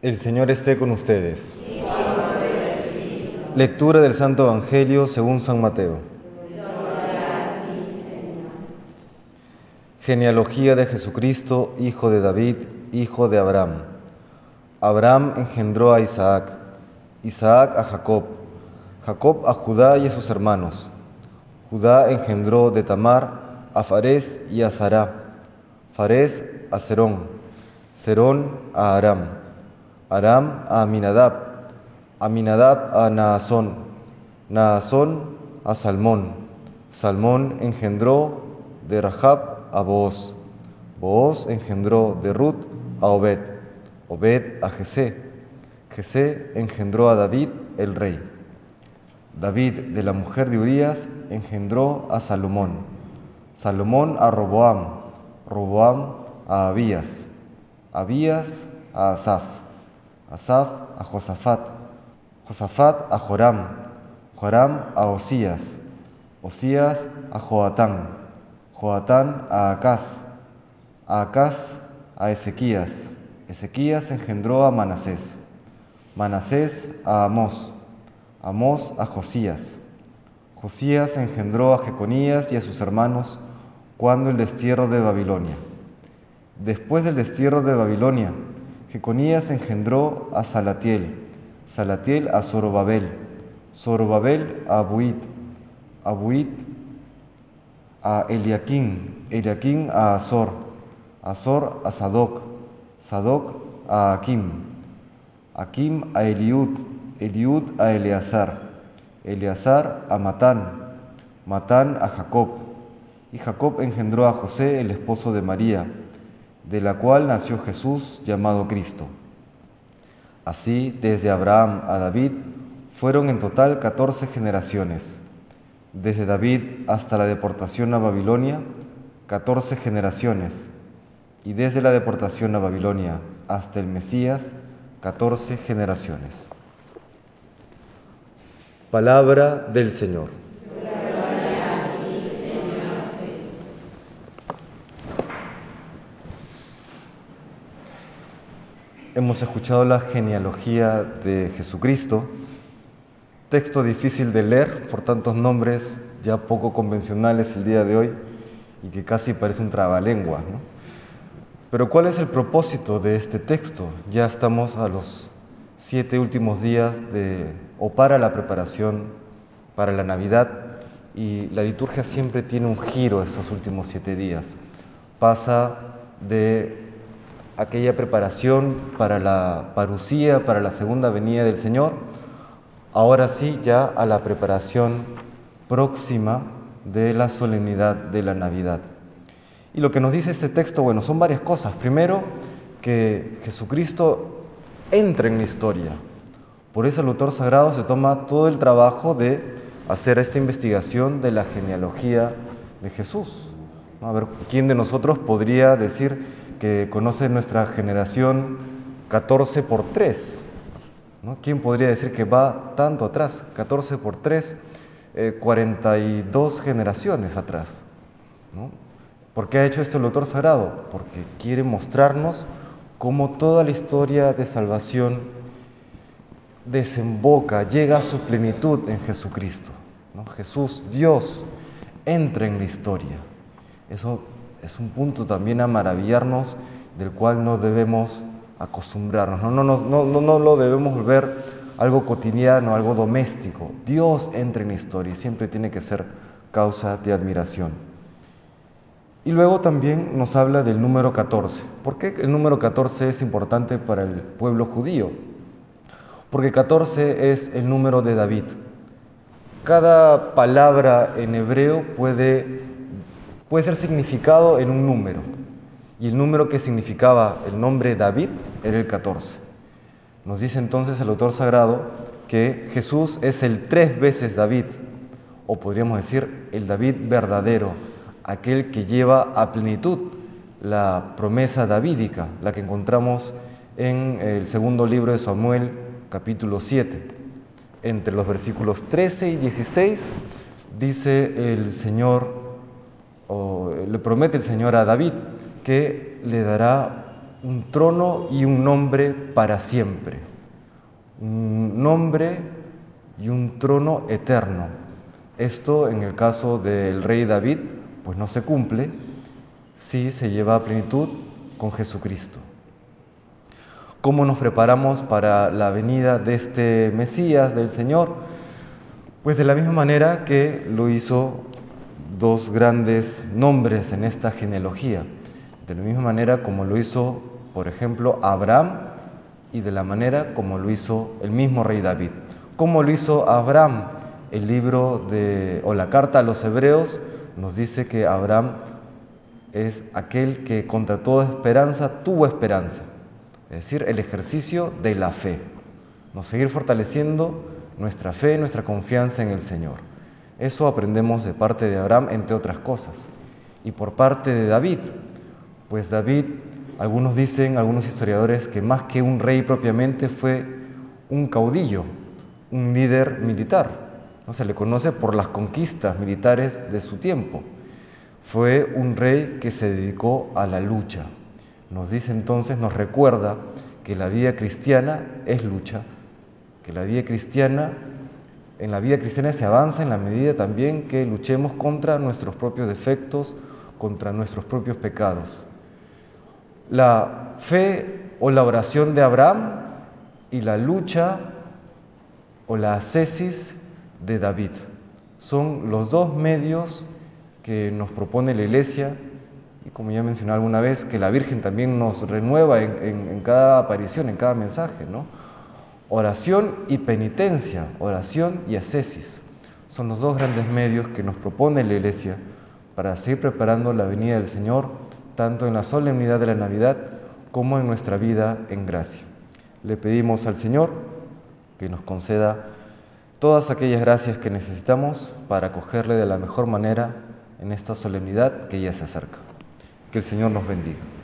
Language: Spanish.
El Señor esté con ustedes. Lectura del Santo Evangelio según San Mateo. Genealogía de Jesucristo, hijo de David, hijo de Abraham. Abraham engendró a Isaac, Isaac a Jacob, Jacob a Judá y a sus hermanos. Judá engendró de Tamar a Farés y a Sará, Farés a Serón, Serón a Aram, Aram a Aminadab, Aminadab a Naasón, Naasón a Salmón, Salmón engendró de Rahab a Booz, Booz engendró de Ruth a Obed, Obed a Jesé, Jesé engendró a David el rey. David de la mujer de Urías engendró a Salomón, Salomón a Roboam, Roboam a Abías, Abías a Asaf, Asaf a Josafat, Josafat a Joram, Joram a Osías, Osías a Joatán, Joatán a Acaz, a Acaz a Ezequías, Ezequías engendró a Manasés, Manasés a Amós, Amós a Josías, Josías engendró a Jeconías y a sus hermanos cuando el destierro de Babilonia. Después del destierro de Babilonia, Jeconías engendró a Salatiel, Salatiel a Zorobabel, Zorobabel a Abuit, Abuit a Eliaquín, Eliaquín a Azor, Azor a Sadoc, Sadoc a Akim, Akim a Eliud, Eliud a Eleazar, Eleazar a Matán, Matán a Jacob, y Jacob engendró a José, el esposo de María, de la cual nació Jesús llamado Cristo. Así, desde Abraham a David, fueron en total 14 generaciones. Desde David hasta la deportación a Babilonia, 14 generaciones. Y desde la deportación a Babilonia hasta el Mesías, 14 generaciones. Palabra del Señor. Hemos escuchado la genealogía de Jesucristo, texto difícil de leer por tantos nombres ya poco convencionales el día de hoy y que casi parece un trabalengua. ¿no? Pero ¿cuál es el propósito de este texto? Ya estamos a los siete últimos días de o para la preparación para la Navidad y la liturgia siempre tiene un giro esos últimos siete días. Pasa de aquella preparación para la parucía, para la segunda venida del Señor, ahora sí ya a la preparación próxima de la solemnidad de la Navidad. Y lo que nos dice este texto, bueno, son varias cosas. Primero, que Jesucristo entra en la historia. Por eso el autor sagrado se toma todo el trabajo de hacer esta investigación de la genealogía de Jesús. A ver, ¿quién de nosotros podría decir que conoce nuestra generación 14 por 3. ¿no? ¿Quién podría decir que va tanto atrás? 14 por 3, 42 generaciones atrás. ¿no? ¿Por qué ha hecho esto el autor sagrado? Porque quiere mostrarnos cómo toda la historia de salvación desemboca, llega a su plenitud en Jesucristo. ¿no? Jesús, Dios, entra en la historia. Eso es un punto también a maravillarnos del cual no debemos acostumbrarnos, no, no, no, no, no lo debemos volver algo cotidiano, algo doméstico. Dios entra en la historia y siempre tiene que ser causa de admiración. Y luego también nos habla del número 14. ¿Por qué el número 14 es importante para el pueblo judío? Porque 14 es el número de David. Cada palabra en hebreo puede puede ser significado en un número. Y el número que significaba el nombre David era el 14. Nos dice entonces el autor sagrado que Jesús es el tres veces David, o podríamos decir el David verdadero, aquel que lleva a plenitud la promesa davídica, la que encontramos en el segundo libro de Samuel, capítulo 7. Entre los versículos 13 y 16 dice el Señor le promete el Señor a David que le dará un trono y un nombre para siempre. Un nombre y un trono eterno. Esto en el caso del rey David, pues no se cumple si se lleva a plenitud con Jesucristo. ¿Cómo nos preparamos para la venida de este Mesías, del Señor? Pues de la misma manera que lo hizo dos grandes nombres en esta genealogía, de la misma manera como lo hizo, por ejemplo, Abraham y de la manera como lo hizo el mismo rey David. ¿Cómo lo hizo Abraham? El libro de, o la carta a los hebreos nos dice que Abraham es aquel que contra toda esperanza tuvo esperanza, es decir, el ejercicio de la fe, nos seguir fortaleciendo nuestra fe, nuestra confianza en el Señor. Eso aprendemos de parte de Abraham, entre otras cosas. Y por parte de David, pues David, algunos dicen, algunos historiadores, que más que un rey propiamente fue un caudillo, un líder militar. ¿no? Se le conoce por las conquistas militares de su tiempo. Fue un rey que se dedicó a la lucha. Nos dice entonces, nos recuerda que la vida cristiana es lucha, que la vida cristiana, en la vida cristiana se avanza en la medida también que luchemos contra nuestros propios defectos, contra nuestros propios pecados. La fe o la oración de Abraham y la lucha o la ascesis de David son los dos medios que nos propone la Iglesia y como ya mencioné alguna vez, que la Virgen también nos renueva en, cada aparición, en cada mensaje, ¿no? Oración y penitencia, oración y ascesis. Son los dos grandes medios que nos propone la Iglesia para seguir preparando la venida del Señor, tanto en la solemnidad de la Navidad como en nuestra vida en gracia. Le pedimos al Señor que nos conceda todas aquellas gracias que necesitamos para acogerle de la mejor manera en esta solemnidad que ya se acerca. Que el Señor nos bendiga.